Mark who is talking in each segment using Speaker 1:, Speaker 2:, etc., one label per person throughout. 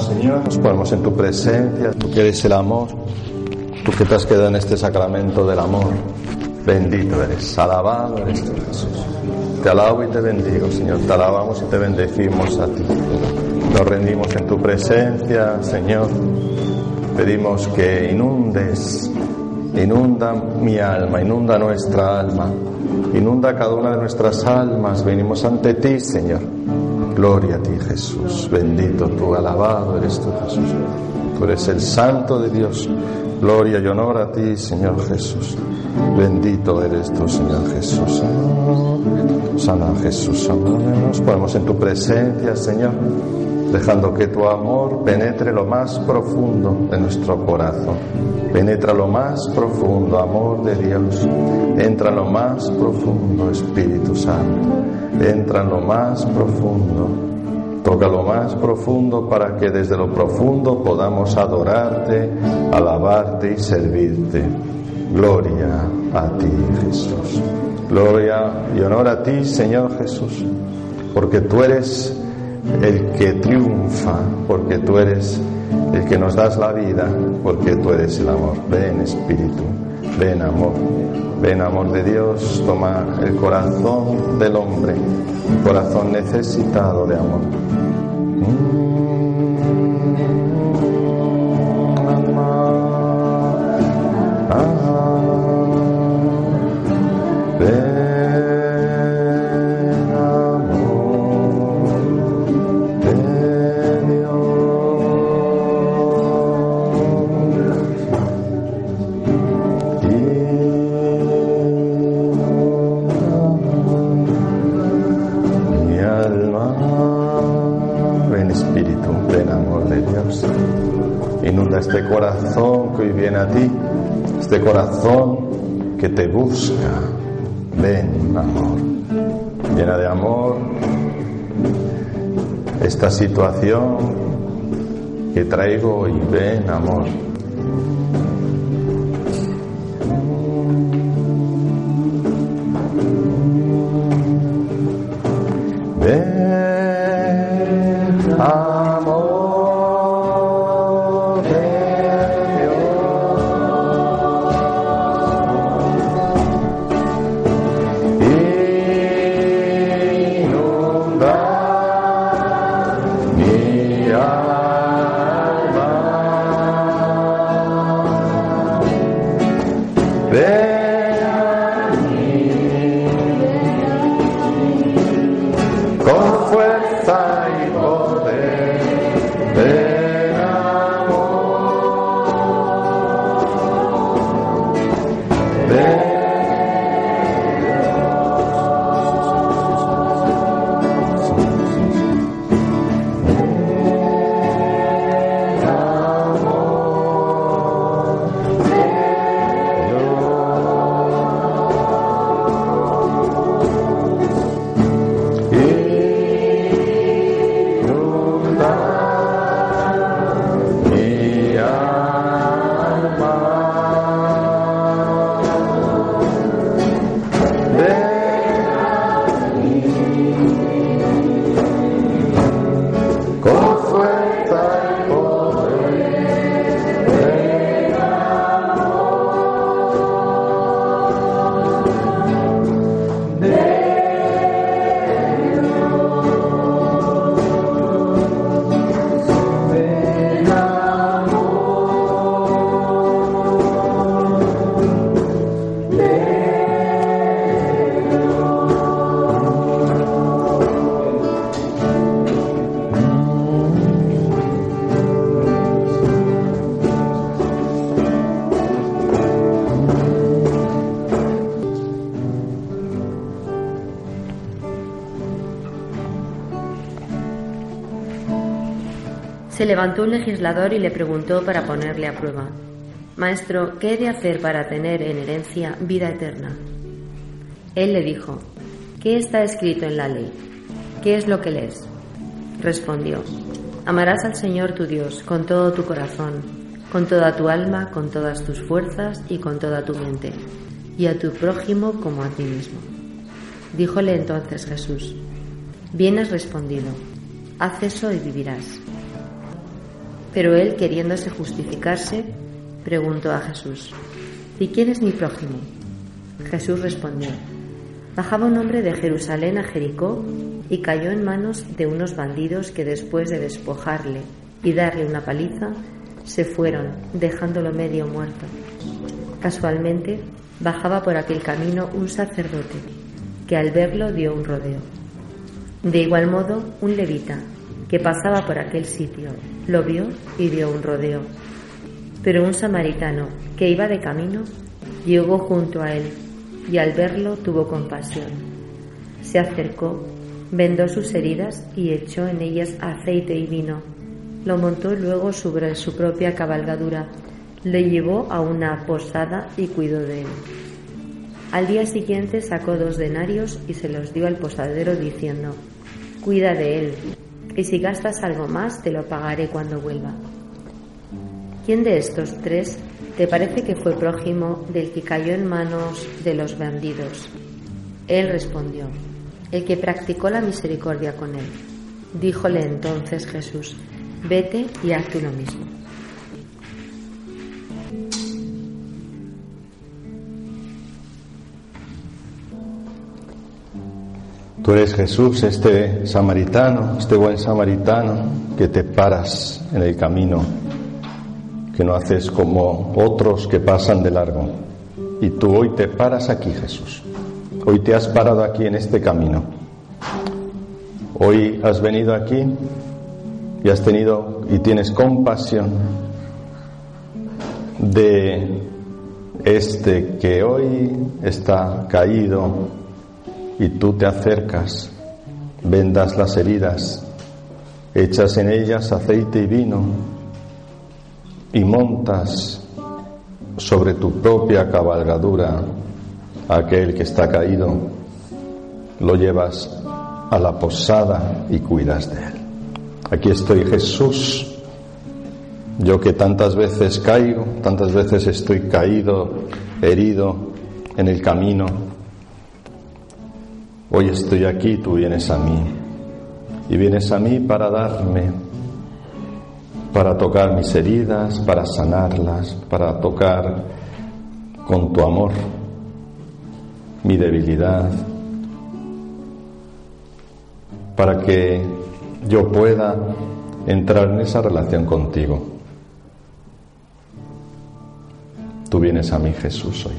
Speaker 1: Señor. Nos ponemos en tu presencia. Tú que eres el amor. Tú que te has quedado en este sacramento del amor. Bendito eres. Alabado eres tú, Jesús. Te alabo y te bendigo, Señor. Te alabamos y te bendecimos a ti. Nos rendimos en tu presencia, Señor. Pedimos que inundes, inunda mi alma, inunda nuestra alma, inunda cada una de nuestras almas. Venimos ante ti, Señor. Gloria a ti, Jesús. Bendito tú, alabado eres tú, Jesús. Tú eres el Santo de Dios. Gloria y honor a ti, Señor Jesús. Bendito eres tú, Señor Jesús. Sana Jesús, nos ponemos en tu presencia, Señor, dejando que tu amor penetre lo más profundo de nuestro corazón. Penetra lo más profundo, amor de Dios. Entra en lo más profundo, Espíritu Santo. Entra en lo más profundo. Toca lo más profundo para que desde lo profundo podamos adorarte, alabarte y servirte. Gloria a ti, Jesús. Gloria y honor a ti, Señor Jesús, porque tú eres el que triunfa, porque tú eres el que nos das la vida, porque tú eres el amor. Ven Espíritu, ven amor, ven amor de Dios, toma el corazón del hombre, corazón necesitado de amor. Este corazón que te busca. Ven, amor. Llena de amor esta situación que traigo hoy. Ven, amor.
Speaker 2: Levantó un legislador y le preguntó para ponerle a prueba, Maestro, ¿qué he de hacer para tener en herencia vida eterna? Él le dijo, ¿qué está escrito en la ley? ¿Qué es lo que lees? Respondió, Amarás al Señor tu Dios con todo tu corazón, con toda tu alma, con todas tus fuerzas y con toda tu mente, y a tu prójimo como a ti mismo. Díjole entonces Jesús, Bien has respondido, haz eso y vivirás. Pero él, queriéndose justificarse, preguntó a Jesús, ¿y quién es mi prójimo? Jesús respondió, bajaba un hombre de Jerusalén a Jericó y cayó en manos de unos bandidos que después de despojarle y darle una paliza, se fueron, dejándolo medio muerto. Casualmente, bajaba por aquel camino un sacerdote, que al verlo dio un rodeo. De igual modo, un levita, que pasaba por aquel sitio, lo vio y dio un rodeo. Pero un samaritano, que iba de camino, llegó junto a él y al verlo tuvo compasión. Se acercó, vendó sus heridas y echó en ellas aceite y vino. Lo montó luego sobre su propia cabalgadura, le llevó a una posada y cuidó de él. Al día siguiente sacó dos denarios y se los dio al posadero diciendo, Cuida de él, y si gastas algo más te lo pagaré cuando vuelva. ¿Quién de estos tres te parece que fue prójimo del que cayó en manos de los bandidos? Él respondió, el que practicó la misericordia con él. Díjole entonces Jesús, vete y haz tú lo mismo.
Speaker 1: Tú eres Jesús, este samaritano, este buen samaritano, que te paras en el camino, que no haces como otros que pasan de largo. Y tú hoy te paras aquí, Jesús. Hoy te has parado aquí en este camino. Hoy has venido aquí y has tenido y tienes compasión de este que hoy está caído y tú te acercas, vendas las heridas, echas en ellas aceite y vino y montas sobre tu propia cabalgadura aquel que está caído, lo llevas a la posada y cuidas de él. Aquí estoy Jesús, yo que tantas veces caigo, tantas veces estoy caído, herido en el camino, Hoy estoy aquí, tú vienes a mí. Y vienes a mí para darme, para tocar mis heridas, para sanarlas, para tocar con tu amor mi debilidad, para que yo pueda entrar en esa relación contigo. Tú vienes a mí, Jesús, hoy.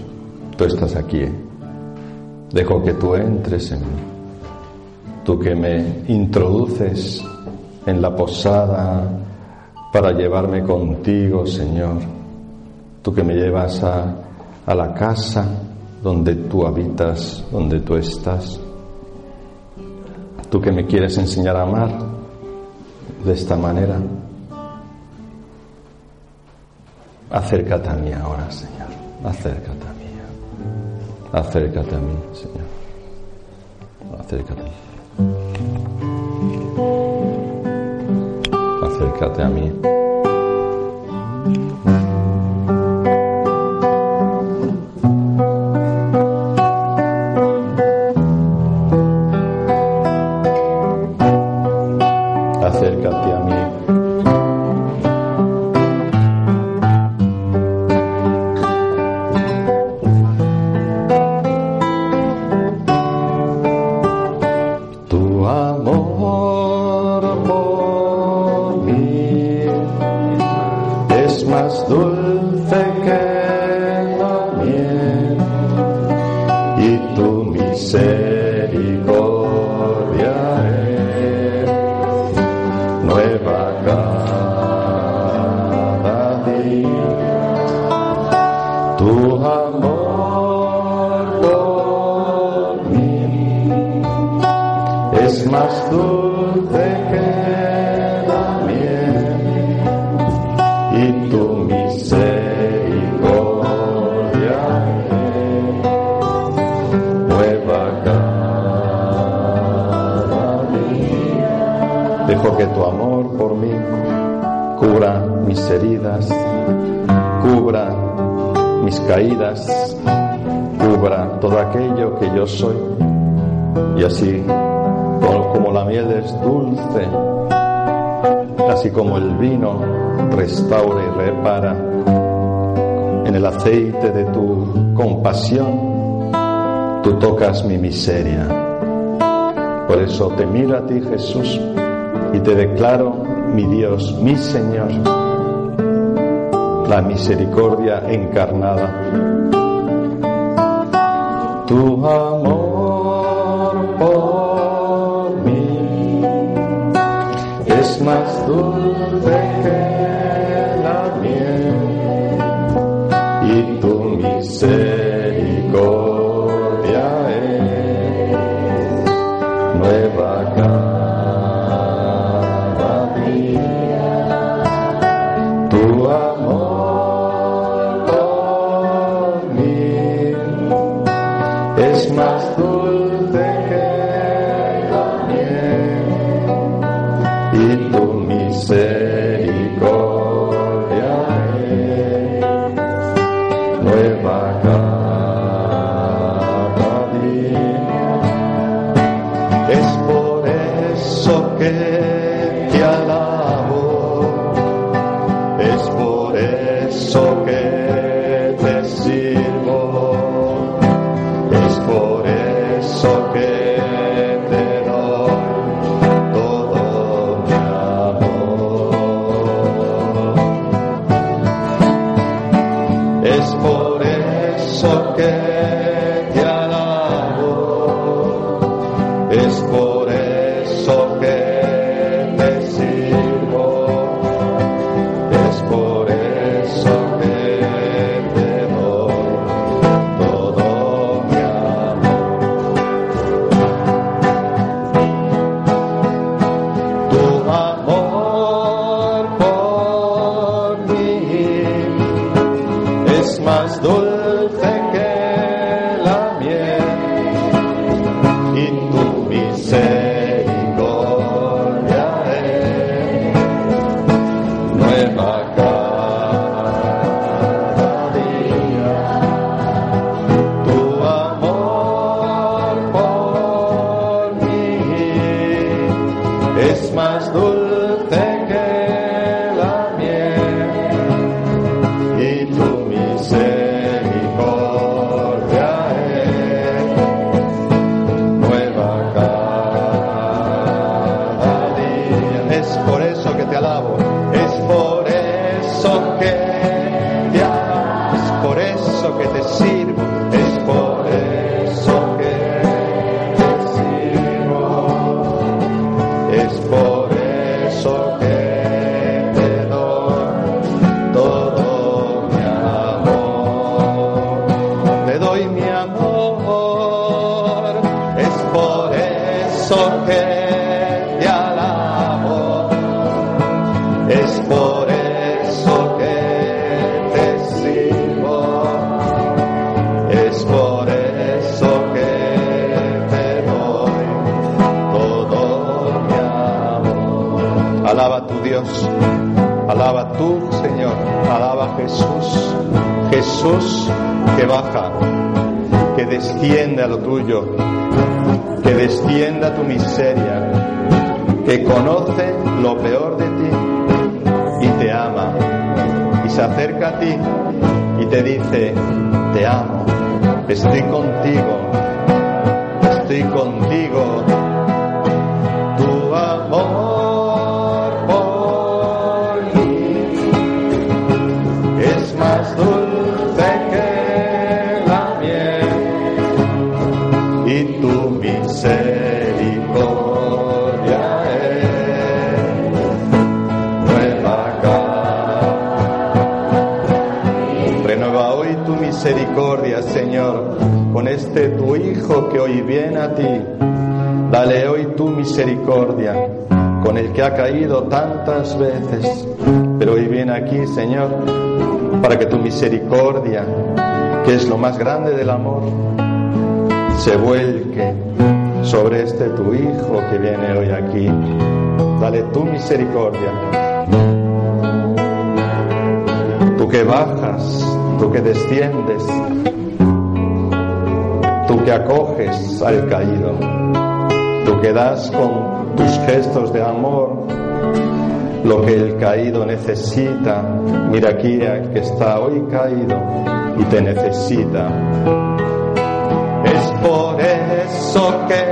Speaker 1: Tú estás aquí. ¿eh? Dejo que tú entres en mí. Tú que me introduces en la posada para llevarme contigo, Señor. Tú que me llevas a, a la casa donde tú habitas, donde tú estás. Tú que me quieres enseñar a amar de esta manera. Acércate a mí ahora, Señor. Acércate a mí. Acércate a mí, Señor. Acércate. Acércate a mí. tu amor por mí es más dulce que la miel y tu misericordia nueva cada día. Dejo que tu amor por mí cura mis heridas mis caídas, cubra todo aquello que yo soy. Y así como la miel es dulce, así como el vino restaura y repara, en el aceite de tu compasión, tú tocas mi miseria. Por eso te miro a ti, Jesús, y te declaro mi Dios, mi Señor la misericordia encarnada. Tu amor por mí es más dulce que la miel y tu Es por eso que Alaba tú, Señor. Alaba Jesús. Jesús que baja, que descienda lo tuyo, que descienda tu miseria, que conoce lo peor de ti y te ama. Y se acerca a ti y te dice, te amo, estoy contigo, estoy contigo tantas veces, pero hoy viene aquí, Señor, para que tu misericordia, que es lo más grande del amor, se vuelque sobre este tu Hijo que viene hoy aquí. Dale tu misericordia. Tú que bajas, tú que desciendes, que acoges al caído, tú que das con tus gestos de amor lo que el caído necesita. Mira aquí al que está hoy caído y te necesita. Es por eso que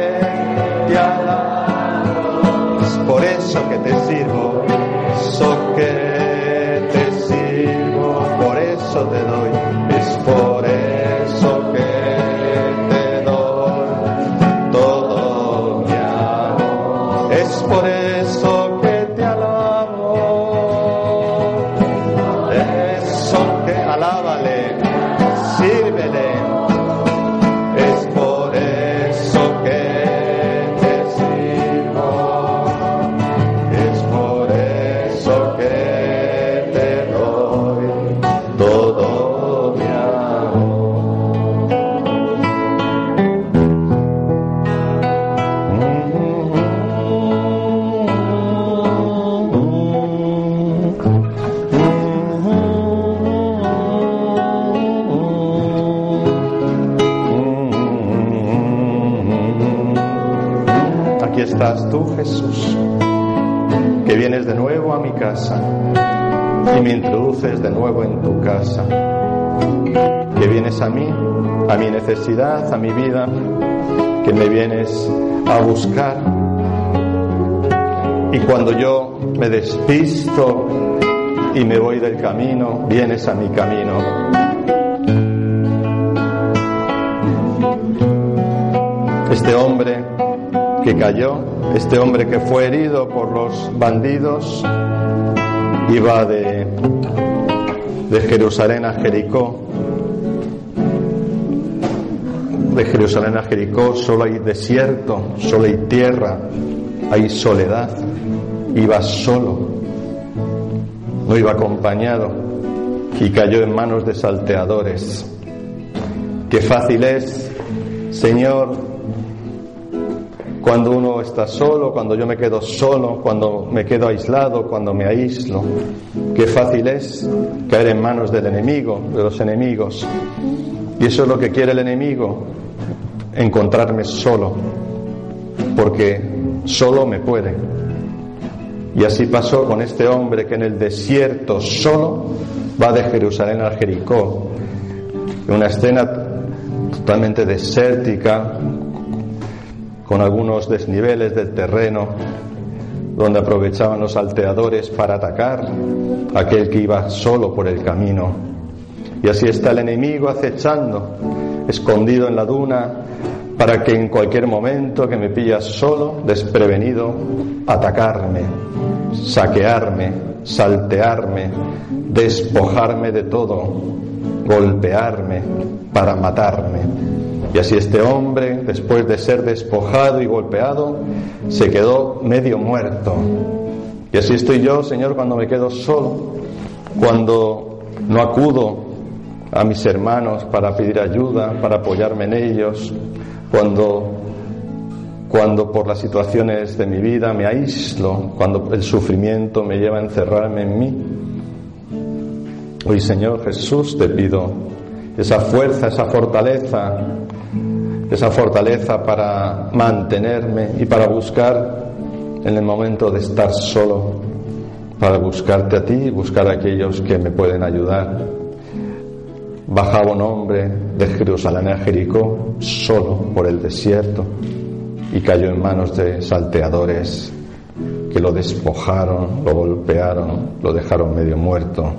Speaker 1: casa y me introduces de nuevo en tu casa, que vienes a mí, a mi necesidad, a mi vida, que me vienes a buscar. Y cuando yo me despisto y me voy del camino, vienes a mi camino. Este hombre que cayó, este hombre que fue herido por los bandidos, iba de, de Jerusalén a Jericó. De Jerusalén a Jericó solo hay desierto, solo hay tierra, hay soledad. Iba solo, no iba acompañado y cayó en manos de salteadores. Qué fácil es, Señor, cuando uno está solo, cuando yo me quedo solo, cuando me quedo aislado, cuando me aíslo. Qué fácil es caer en manos del enemigo, de los enemigos. Y eso es lo que quiere el enemigo, encontrarme solo, porque solo me puede. Y así pasó con este hombre que en el desierto solo va de Jerusalén a Jericó. Una escena totalmente desértica, con algunos desniveles del terreno, donde aprovechaban los salteadores para atacar a aquel que iba solo por el camino. Y así está el enemigo acechando, escondido en la duna, para que en cualquier momento que me pillas solo, desprevenido, atacarme, saquearme, saltearme, despojarme de todo, golpearme para matarme. Y así este hombre, después de ser despojado y golpeado, se quedó medio muerto. Y así estoy yo, Señor, cuando me quedo solo, cuando no acudo a mis hermanos para pedir ayuda, para apoyarme en ellos, cuando cuando por las situaciones de mi vida me aíslo, cuando el sufrimiento me lleva a encerrarme en mí. Hoy, Señor Jesús, te pido esa fuerza, esa fortaleza, esa fortaleza para mantenerme y para buscar en el momento de estar solo, para buscarte a ti y buscar a aquellos que me pueden ayudar. Bajaba un hombre de Jerusalén a Jericó solo por el desierto y cayó en manos de salteadores que lo despojaron, lo golpearon, lo dejaron medio muerto.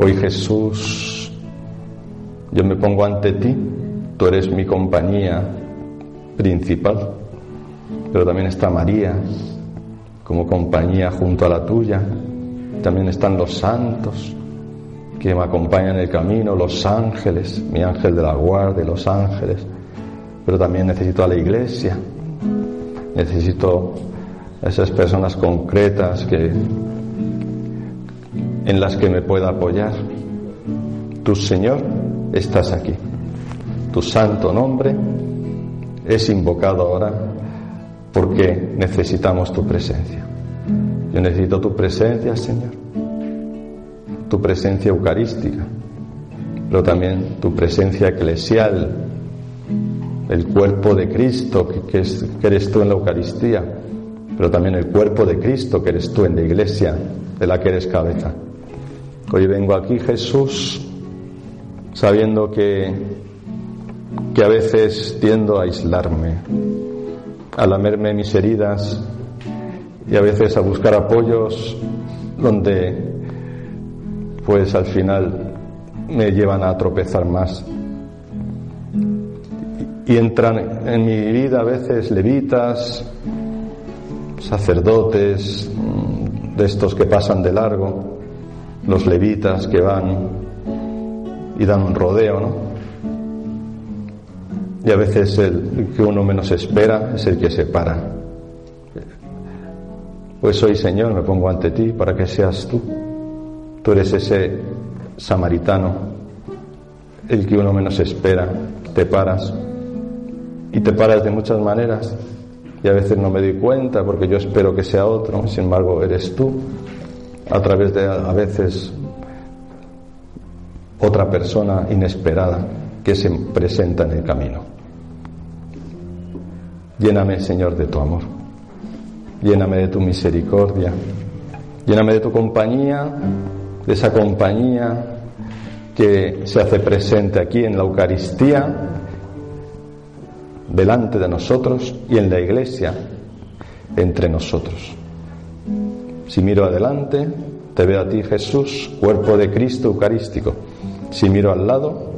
Speaker 1: Hoy Jesús, yo me pongo ante ti, tú eres mi compañía principal, pero también está María como compañía junto a la tuya, también están los santos que me acompañan en el camino, los ángeles, mi ángel de la guardia, los ángeles, pero también necesito a la iglesia, necesito a esas personas concretas que, en las que me pueda apoyar. Tu Señor, estás aquí. Tu santo nombre es invocado ahora porque necesitamos tu presencia. Yo necesito tu presencia, Señor. Tu presencia eucarística, pero también tu presencia eclesial, el cuerpo de Cristo que, que, es, que eres tú en la Eucaristía. pero también el cuerpo de Cristo que eres tú en la iglesia, de la que eres cabeza. Hoy vengo aquí, Jesús, sabiendo que, que a veces tiendo a aislarme, a lamerme mis heridas y a veces a buscar apoyos donde pues al final me llevan a tropezar más. Y entran en mi vida a veces levitas, sacerdotes, mm, de estos que pasan de largo, los levitas que van y dan un rodeo, ¿no? Y a veces el que uno menos espera es el que se para. Pues hoy, Señor, me pongo ante ti para que seas tú. Tú eres ese samaritano, el que uno menos espera. Te paras. Y te paras de muchas maneras. Y a veces no me doy cuenta porque yo espero que sea otro. Sin embargo, eres tú. A través de a veces otra persona inesperada que se presenta en el camino. Lléname, Señor, de tu amor. Lléname de tu misericordia. Lléname de tu compañía, de esa compañía que se hace presente aquí en la Eucaristía, delante de nosotros y en la iglesia, entre nosotros. Si miro adelante, te veo a ti Jesús, cuerpo de Cristo Eucarístico. Si miro al lado,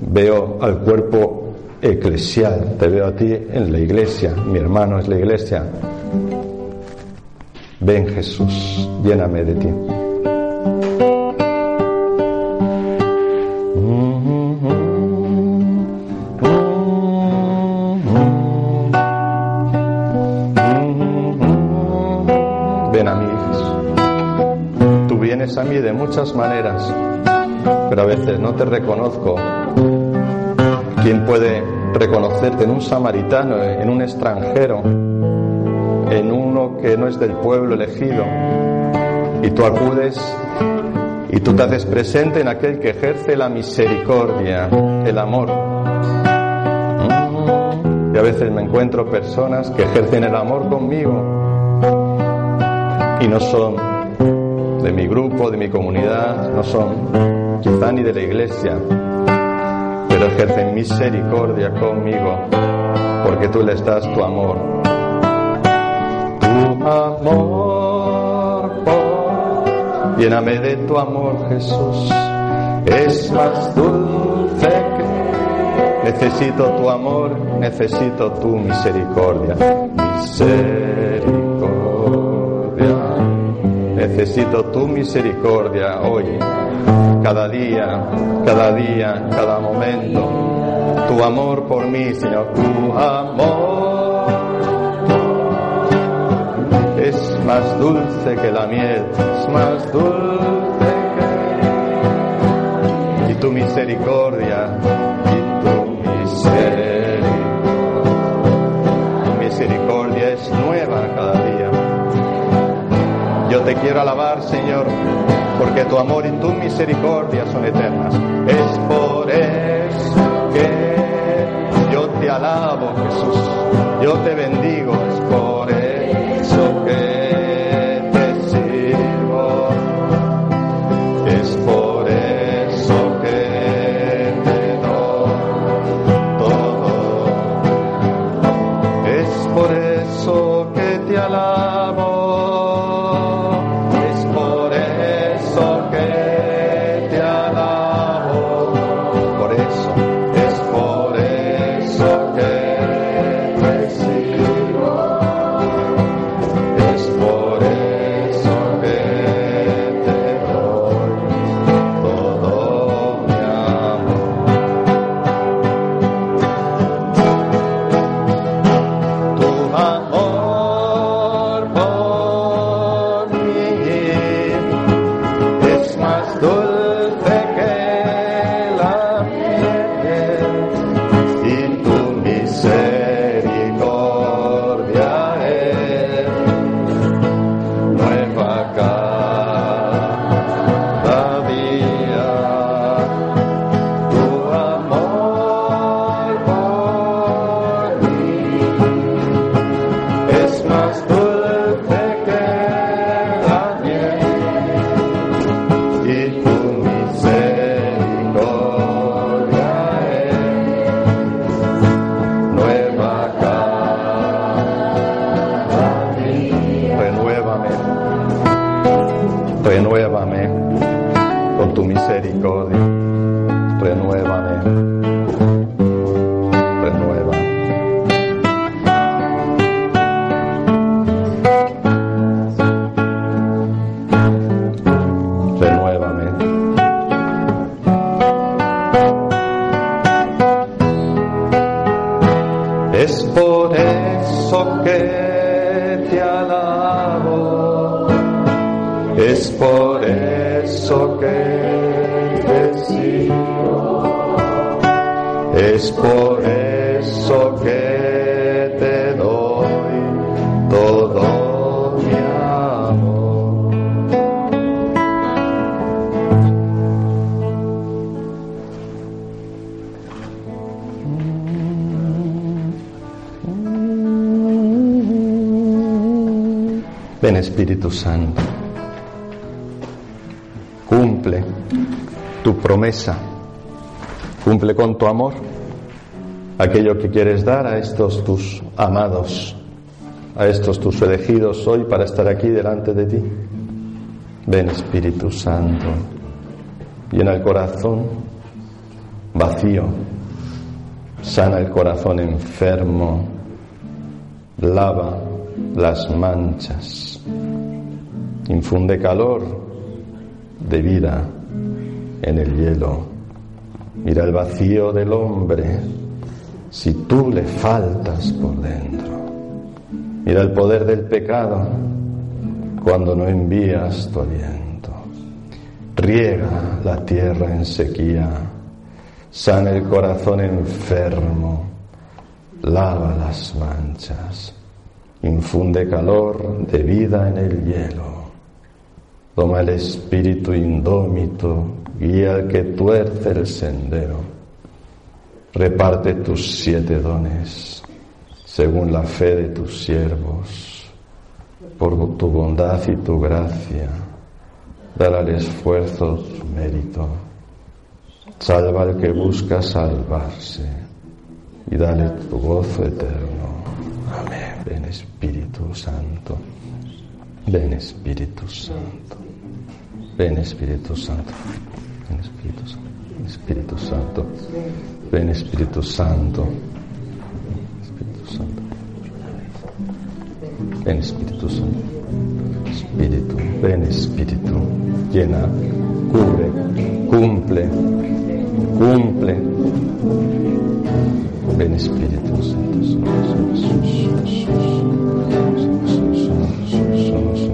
Speaker 1: veo al cuerpo eclesial, te veo a ti en la iglesia, mi hermano es la iglesia. Ven Jesús, lléname de ti. Ven a mí, Jesús. Tú vienes a mí de muchas maneras, pero a veces no te reconozco. ¿Quién puede reconocerte en un samaritano, en un extranjero, en uno que no es del pueblo elegido? Y tú acudes y tú te haces presente en aquel que ejerce la misericordia, el amor. Y a veces me encuentro personas que ejercen el amor conmigo y no son de mi grupo, de mi comunidad, no son quizá ni de la iglesia, pero ejercen misericordia conmigo porque tú les das tu amor. Tu amor, oh, de tu amor, Jesús, es más dulce que necesito tu amor, necesito tu misericordia, misericordia. Necesito tu misericordia hoy, cada día, cada día, cada momento. Tu amor por mí, Señor, tu amor es más dulce que la miel, es más dulce que... Y tu misericordia, y tu misericordia, tu misericordia es nueva cada día. Yo te quiero alabar, Señor, porque tu amor y tu misericordia son eternas. Es por eso que yo te alabo, Jesús. Yo te bendigo. Cumple tu promesa, cumple con tu amor aquello que quieres dar a estos tus amados, a estos tus elegidos hoy para estar aquí delante de ti. Ven Espíritu Santo, llena el corazón vacío, sana el corazón enfermo, lava las manchas, infunde calor de vida en el hielo. Mira el vacío del hombre si tú le faltas por dentro. Mira el poder del pecado cuando no envías tu aliento. Riega la tierra en sequía, sana el corazón enfermo, lava las manchas, infunde calor de vida en el hielo. Toma el espíritu indómito, guía al que tuerce el sendero. Reparte tus siete dones según la fe de tus siervos, por tu bondad y tu gracia. Dar al esfuerzo tu mérito. Salva al que busca salvarse y dale tu gozo eterno. Amén. Ven Espíritu Santo. Ven Espíritu Santo. Ven Espíritu Santo. Ven Espíritu Santo. Espíritu Santo. Ven Espíritu Santo. Espíritu Santo. Ven Espíritu Santo. Espíritu, ven Espíritu. Llena, cubre, cumple, cumple. Ven Espíritu Santo. Ven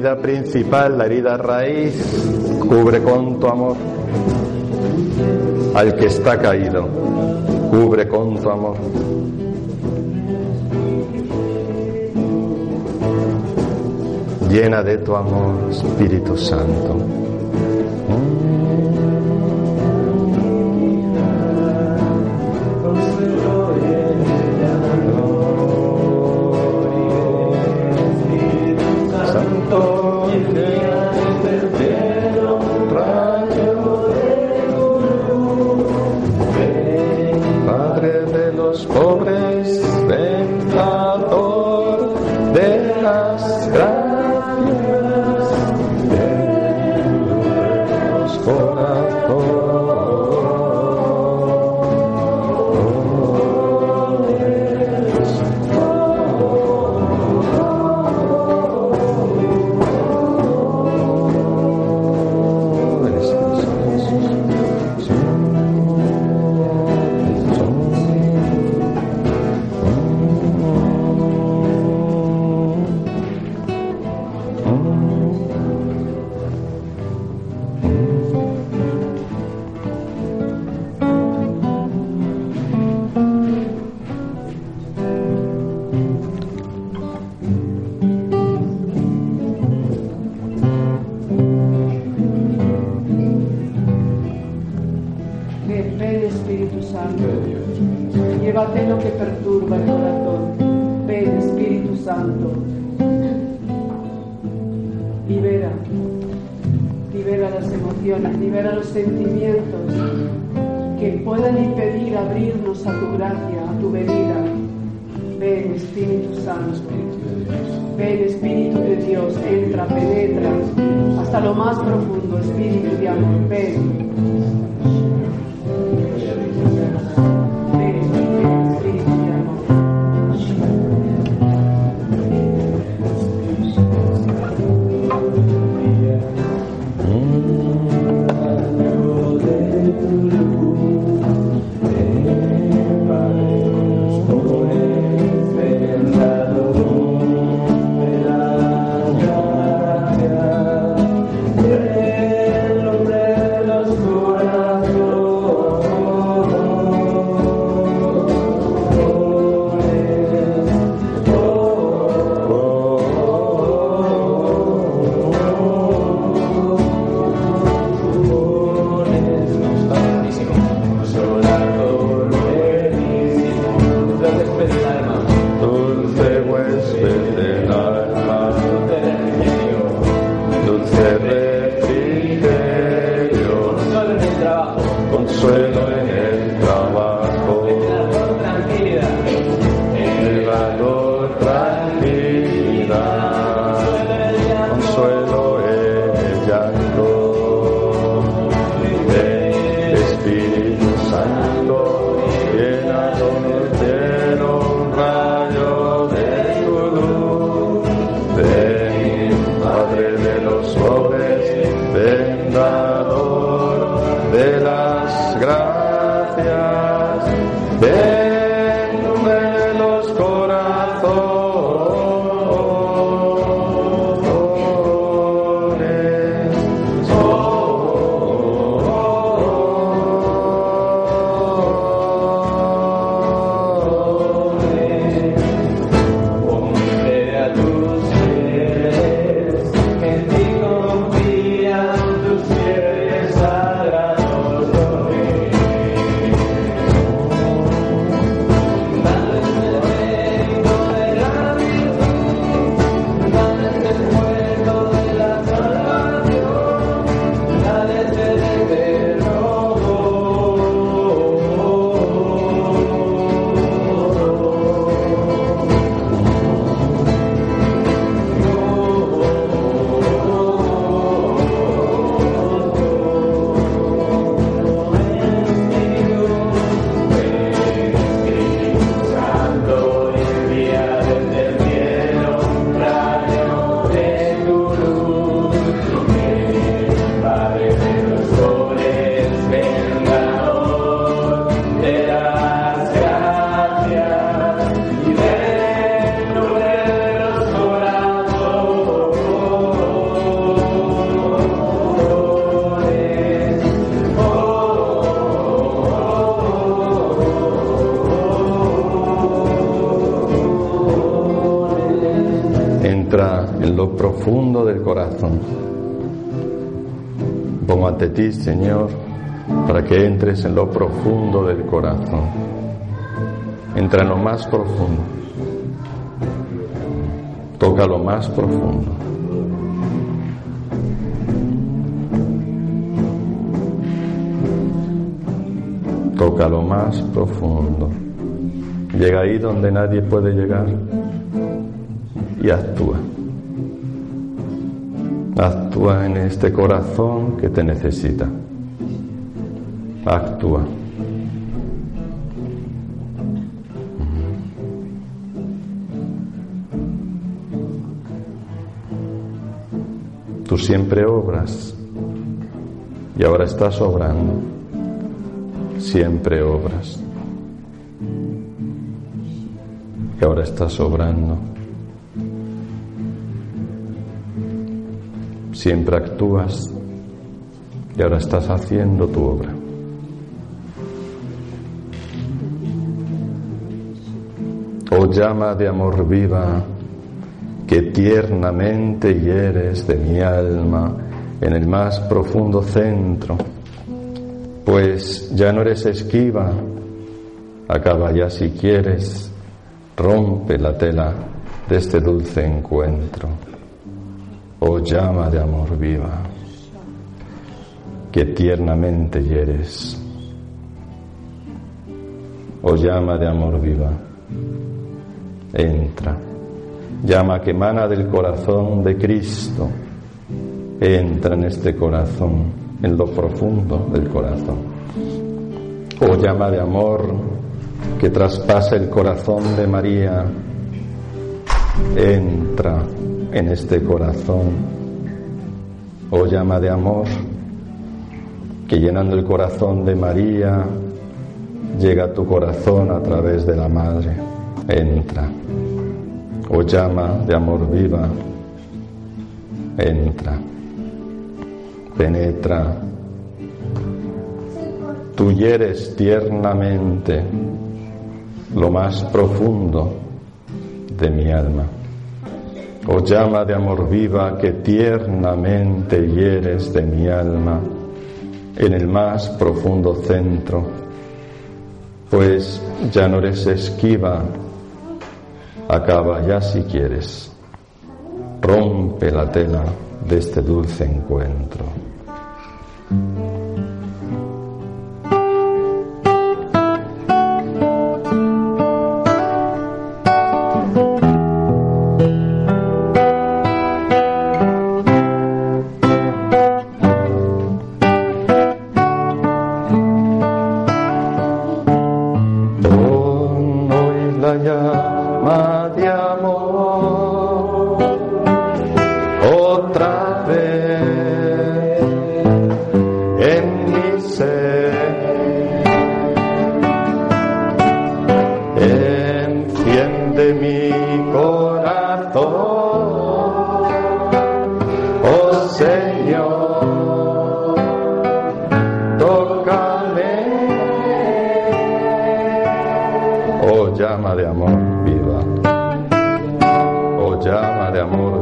Speaker 1: herida principal, la herida raíz. Cubre con tu amor al que está caído. Cubre con tu amor. Llena de tu amor, Espíritu Santo. Santo, Eso.
Speaker 3: Ti, Señor, para que entres en lo profundo del corazón. Entra en lo más profundo. Toca lo más profundo. Toca lo más profundo. Llega ahí donde nadie puede llegar y actúa. Actúa en este corazón que te necesita. Actúa. Tú siempre obras y ahora estás obrando. Siempre obras. Y ahora estás obrando. Siempre actúas y ahora estás haciendo tu obra. Oh llama de amor viva que tiernamente hieres de mi alma en el más profundo centro, pues ya no eres esquiva, acaba ya si quieres, rompe la tela
Speaker 1: de este dulce encuentro. Oh llama de amor viva, que tiernamente hieres. Oh llama de amor viva, entra. Llama que emana del corazón de Cristo. Entra en este corazón, en lo profundo del corazón. Oh llama de amor que traspasa el corazón de María. Entra en este corazón. Oh llama de amor que llenando el corazón de María llega a tu corazón a través de la Madre. Entra. Oh llama de amor viva. Entra. Penetra. Tú hieres tiernamente lo más profundo de mi alma. Oh llama de amor viva que tiernamente hieres de mi alma en el más profundo centro, pues ya no eres esquiva, acaba ya si quieres, rompe la tela de este dulce encuentro.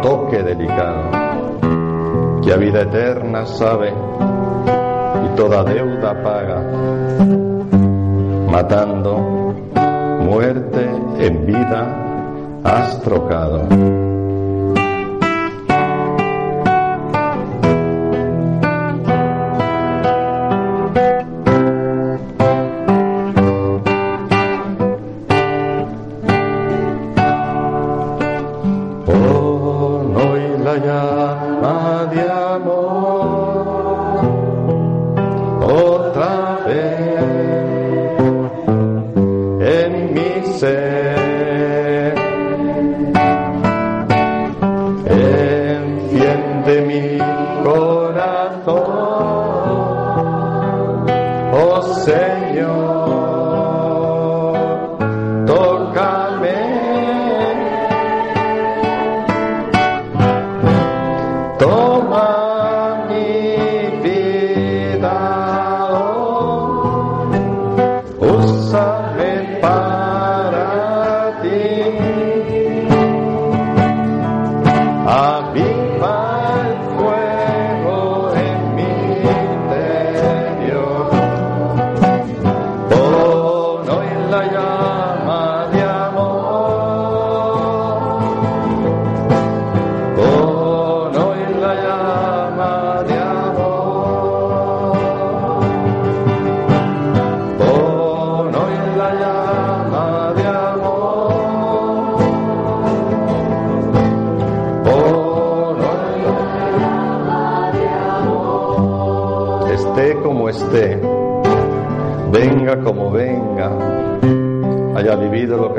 Speaker 1: toque delicado, que a vida eterna sabe y toda deuda paga, matando muerte en vida has trocado.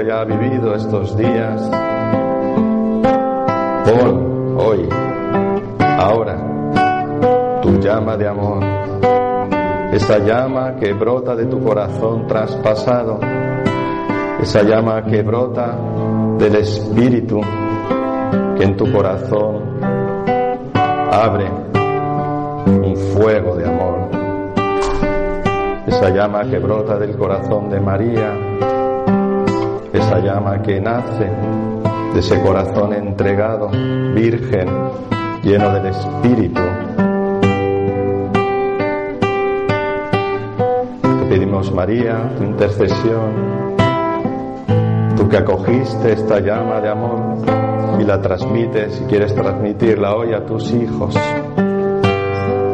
Speaker 1: Estos días, pon hoy, ahora, tu llama de amor, esa llama que brota de tu corazón traspasado, esa llama que brota del Espíritu que en tu corazón abre un fuego de amor. Esa llama que brota del corazón de María, esa llama que nace de ese corazón entregado, virgen, lleno del Espíritu. Te pedimos, María, tu intercesión, tú que acogiste esta llama de amor y la transmites y quieres transmitirla hoy a tus hijos.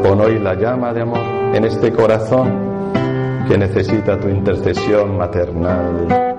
Speaker 1: Pon hoy la llama de amor en este corazón que necesita tu intercesión maternal.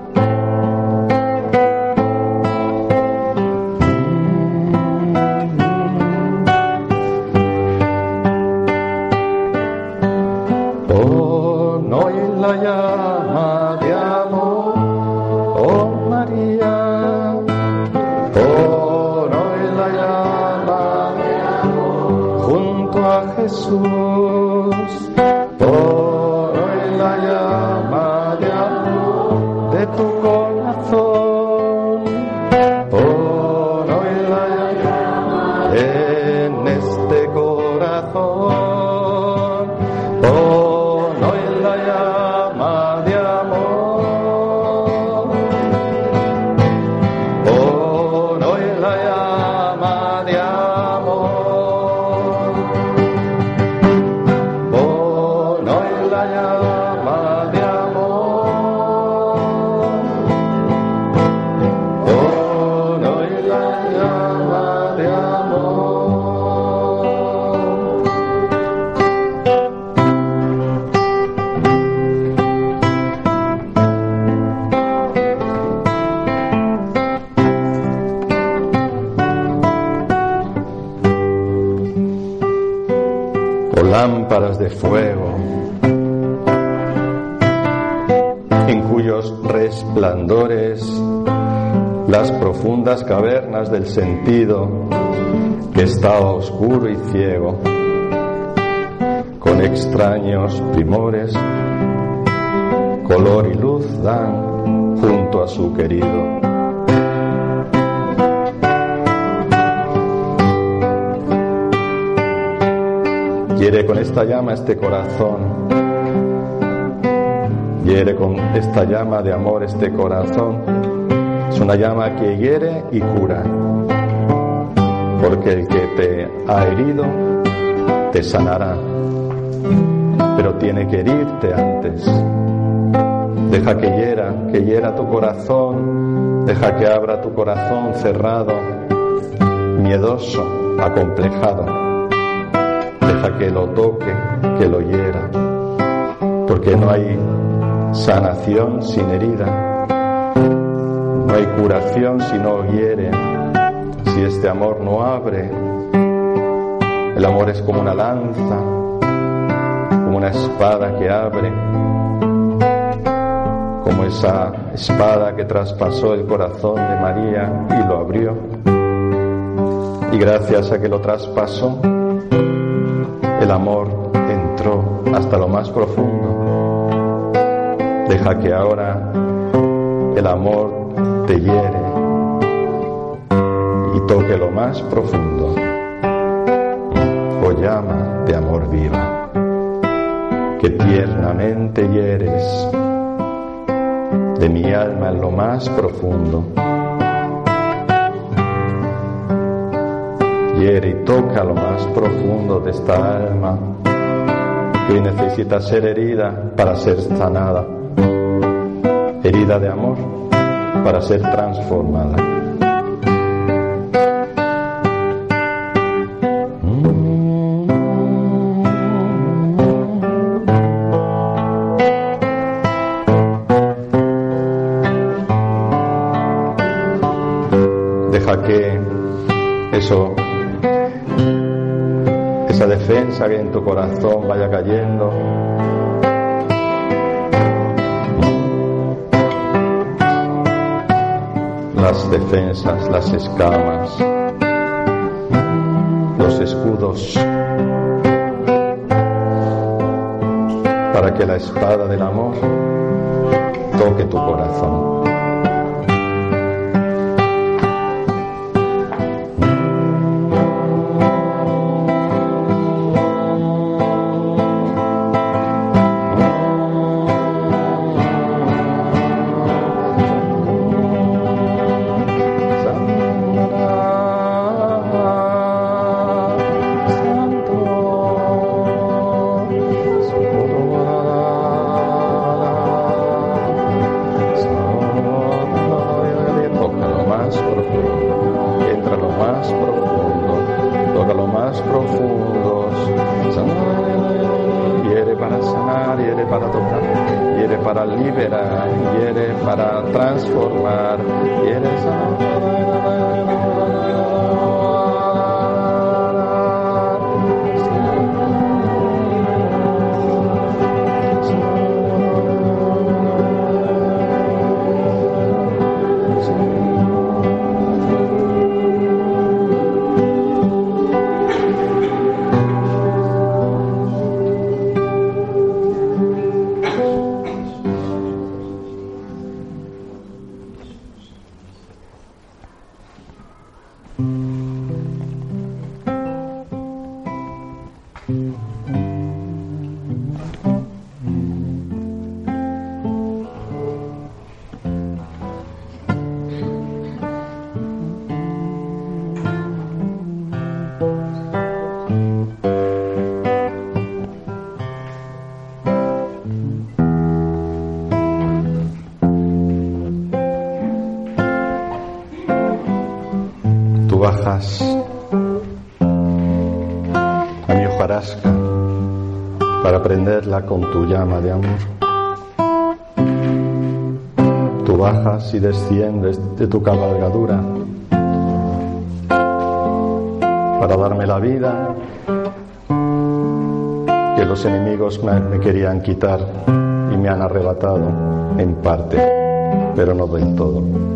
Speaker 1: Sentido que estaba oscuro y ciego, con extraños primores, color y luz dan junto a su querido. Hiere con esta llama este corazón. Hiere con esta llama de amor este corazón. Es una llama que hiere y cura. Porque el que te ha herido te sanará. Pero tiene que herirte antes. Deja que hiera, que hiera tu corazón. Deja que abra tu corazón cerrado, miedoso, acomplejado deja que lo toque, que lo hiera, porque no hay sanación sin herida, no hay curación si no hiere, si este amor no abre. El amor es como una lanza, como una espada que abre, como esa espada que traspasó el corazón de María y lo abrió. Y gracias a que lo traspasó, el amor entró hasta lo más profundo. Deja que ahora el amor te hiere y toque lo más profundo. O llama de amor viva, que tiernamente hieres de mi alma en lo más profundo y toca lo más profundo de esta alma que necesita ser herida para ser sanada, herida de amor para ser transformada. Deja que eso esa defensa que en tu corazón vaya cayendo. Las defensas, las escamas, los escudos, para que la espada del amor toque tu corazón. Con tu llama de amor. Tú bajas y desciendes de tu cabalgadura para darme la vida que los enemigos me, me querían quitar y me han arrebatado en parte, pero no del todo.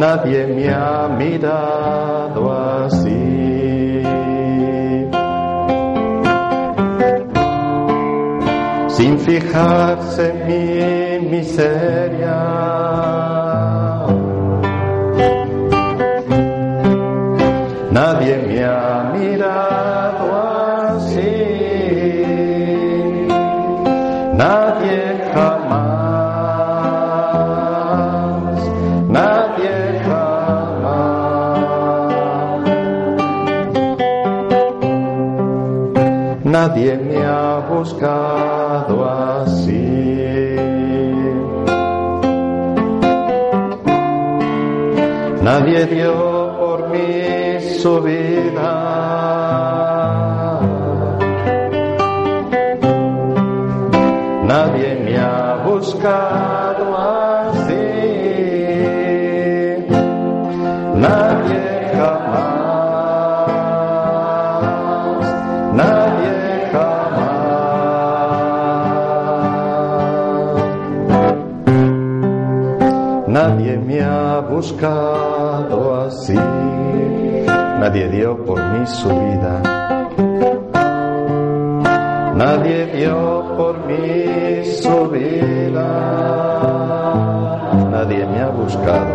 Speaker 1: Nadie me ha mirado así. Sin fijarse en mi miseria. Nadie me ha buscado así. Nadie dio por mí su vida. Así. Nadie dio por mí su vida. Nadie dio por mí su vida. Nadie me ha buscado.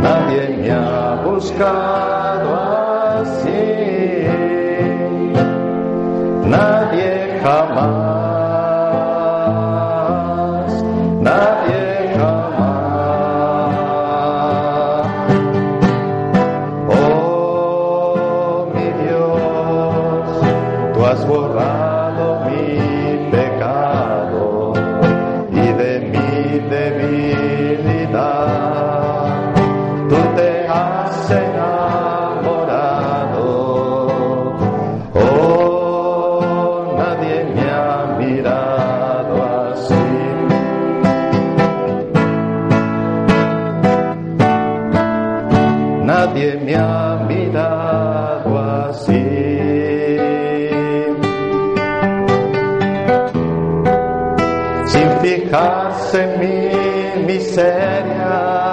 Speaker 1: Nadie me ha buscado Nadie me ha mirado así. Sin fijarse en mi miseria.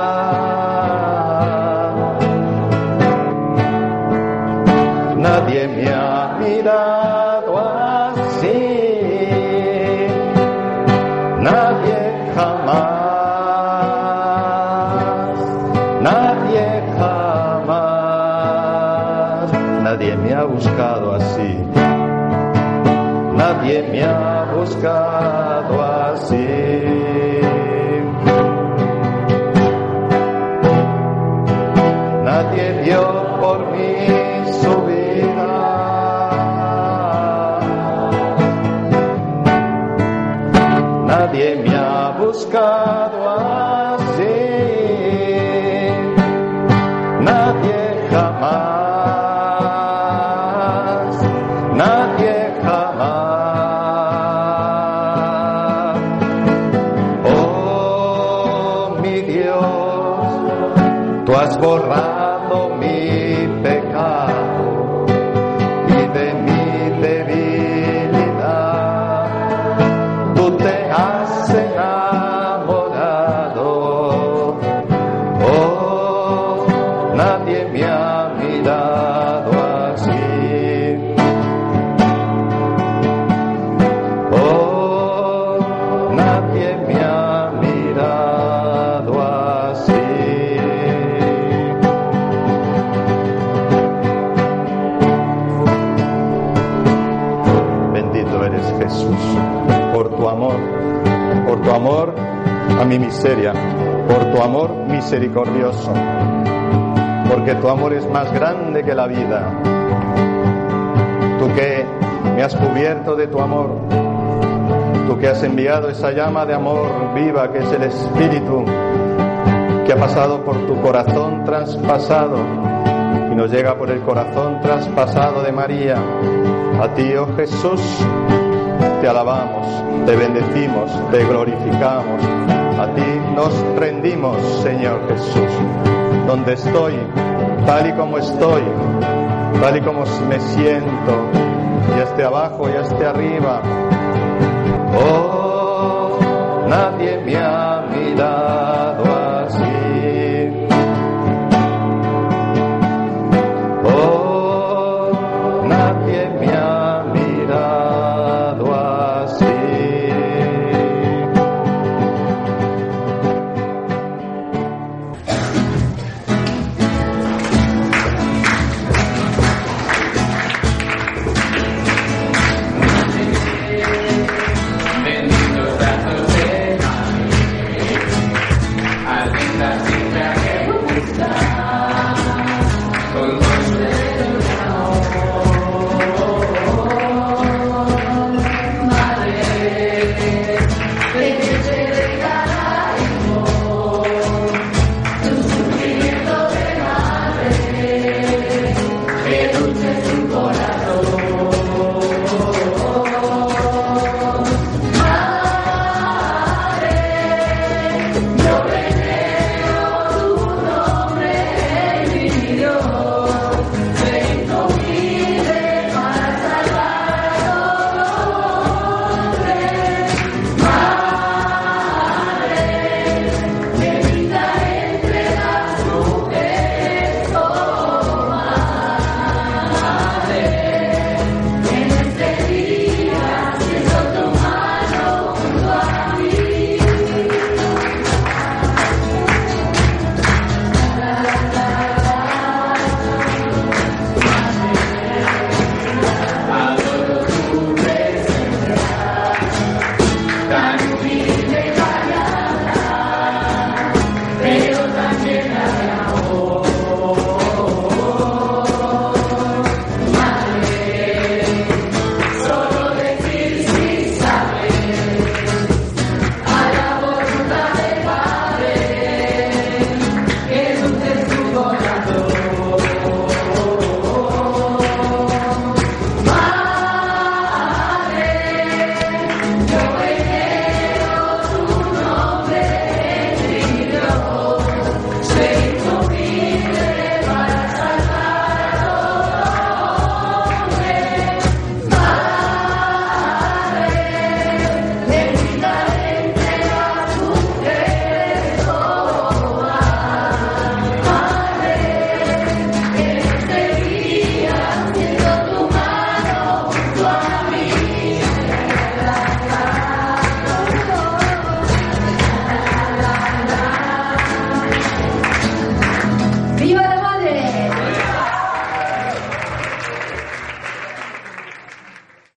Speaker 1: Bendito eres Jesús por tu amor, por tu amor a mi miseria, por tu amor misericordioso, porque tu amor es más grande que la vida. Tú que me has cubierto de tu amor, tú que has enviado esa llama de amor viva que es el Espíritu, que ha pasado por tu corazón traspasado y nos llega por el corazón traspasado de María. A ti, oh Jesús, te alabamos, te bendecimos, te glorificamos. A ti nos rendimos, Señor Jesús. Donde estoy, tal y como estoy, tal y como me siento, ya esté abajo, ya esté arriba. Oh, nadie me ha